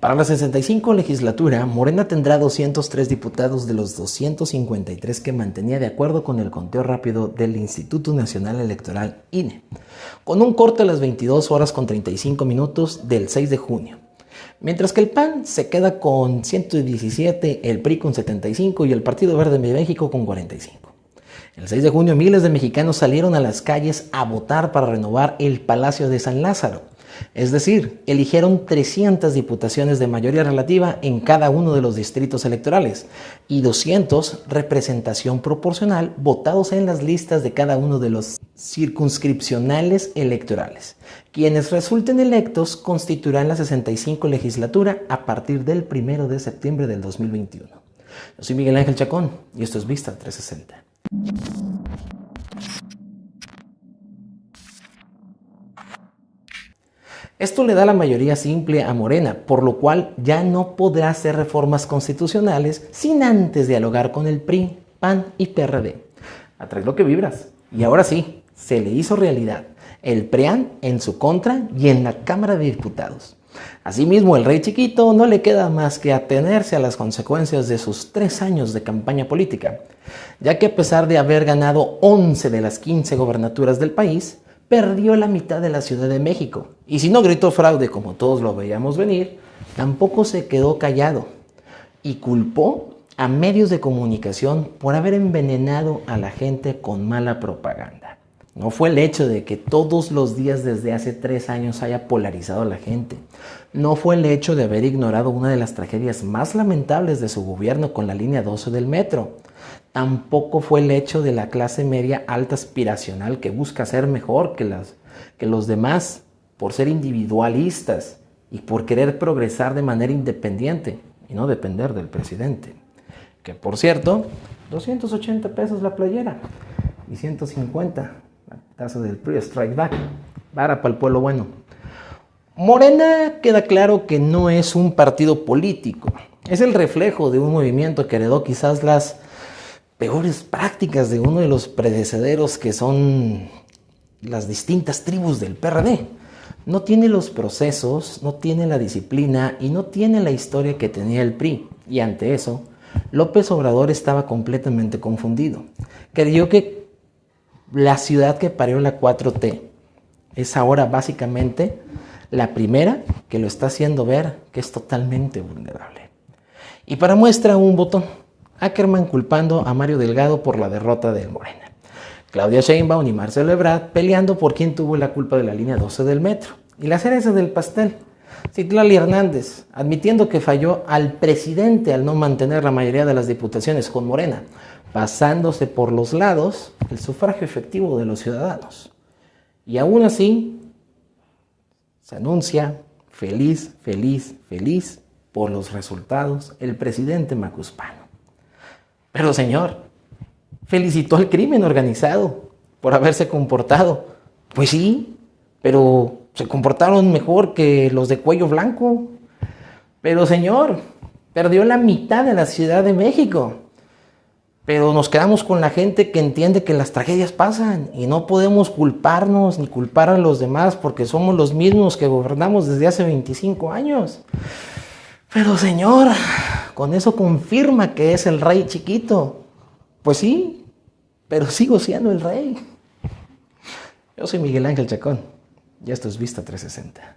Para la 65 legislatura, Morena tendrá 203 diputados de los 253 que mantenía de acuerdo con el conteo rápido del Instituto Nacional Electoral INE, con un corte a las 22 horas con 35 minutos del 6 de junio. Mientras que el PAN se queda con 117, el PRI con 75 y el Partido Verde de México con 45. El 6 de junio miles de mexicanos salieron a las calles a votar para renovar el Palacio de San Lázaro. Es decir, eligieron 300 diputaciones de mayoría relativa en cada uno de los distritos electorales y 200 representación proporcional votados en las listas de cada uno de los circunscripcionales electorales. Quienes resulten electos constituirán la 65 legislatura a partir del 1 de septiembre del 2021. Yo soy Miguel Ángel Chacón y esto es Vista 360. Esto le da la mayoría simple a Morena, por lo cual ya no podrá hacer reformas constitucionales sin antes dialogar con el PRI, PAN y PRD. Atrae lo que vibras. Y ahora sí, se le hizo realidad. El PREAN en su contra y en la Cámara de Diputados. Asimismo, el rey chiquito no le queda más que atenerse a las consecuencias de sus tres años de campaña política, ya que a pesar de haber ganado 11 de las 15 gobernaturas del país, perdió la mitad de la Ciudad de México. Y si no gritó fraude como todos lo veíamos venir, tampoco se quedó callado y culpó a medios de comunicación por haber envenenado a la gente con mala propaganda. No fue el hecho de que todos los días desde hace tres años haya polarizado a la gente. No fue el hecho de haber ignorado una de las tragedias más lamentables de su gobierno con la línea 12 del metro tampoco fue el hecho de la clase media alta aspiracional que busca ser mejor que, las, que los demás por ser individualistas y por querer progresar de manera independiente y no depender del presidente. Que por cierto, 280 pesos la playera y 150 la tasa del pre Strike Back. Para para el pueblo bueno. Morena queda claro que no es un partido político, es el reflejo de un movimiento que heredó quizás las peores prácticas de uno de los predecederos que son las distintas tribus del PRD. No tiene los procesos, no tiene la disciplina y no tiene la historia que tenía el PRI. Y ante eso, López Obrador estaba completamente confundido. Creyó que la ciudad que parió la 4T es ahora básicamente la primera que lo está haciendo ver que es totalmente vulnerable. Y para muestra un botón Ackerman culpando a Mario Delgado por la derrota del Morena. Claudia Sheinbaum y Marcelo Ebrard peleando por quién tuvo la culpa de la línea 12 del metro. Y la cereza del pastel. Citlali Hernández, admitiendo que falló al presidente al no mantener la mayoría de las diputaciones con Morena, pasándose por los lados el sufragio efectivo de los ciudadanos. Y aún así, se anuncia feliz, feliz, feliz por los resultados el presidente Macuspano. Pero Señor, felicitó al crimen organizado por haberse comportado. Pues sí, pero se comportaron mejor que los de cuello blanco. Pero Señor, perdió la mitad de la Ciudad de México. Pero nos quedamos con la gente que entiende que las tragedias pasan y no podemos culparnos ni culpar a los demás porque somos los mismos que gobernamos desde hace 25 años. Pero Señor, con eso confirma que es el rey chiquito. Pues sí, pero sigo siendo el rey. Yo soy Miguel Ángel Chacón y esto es Vista 360.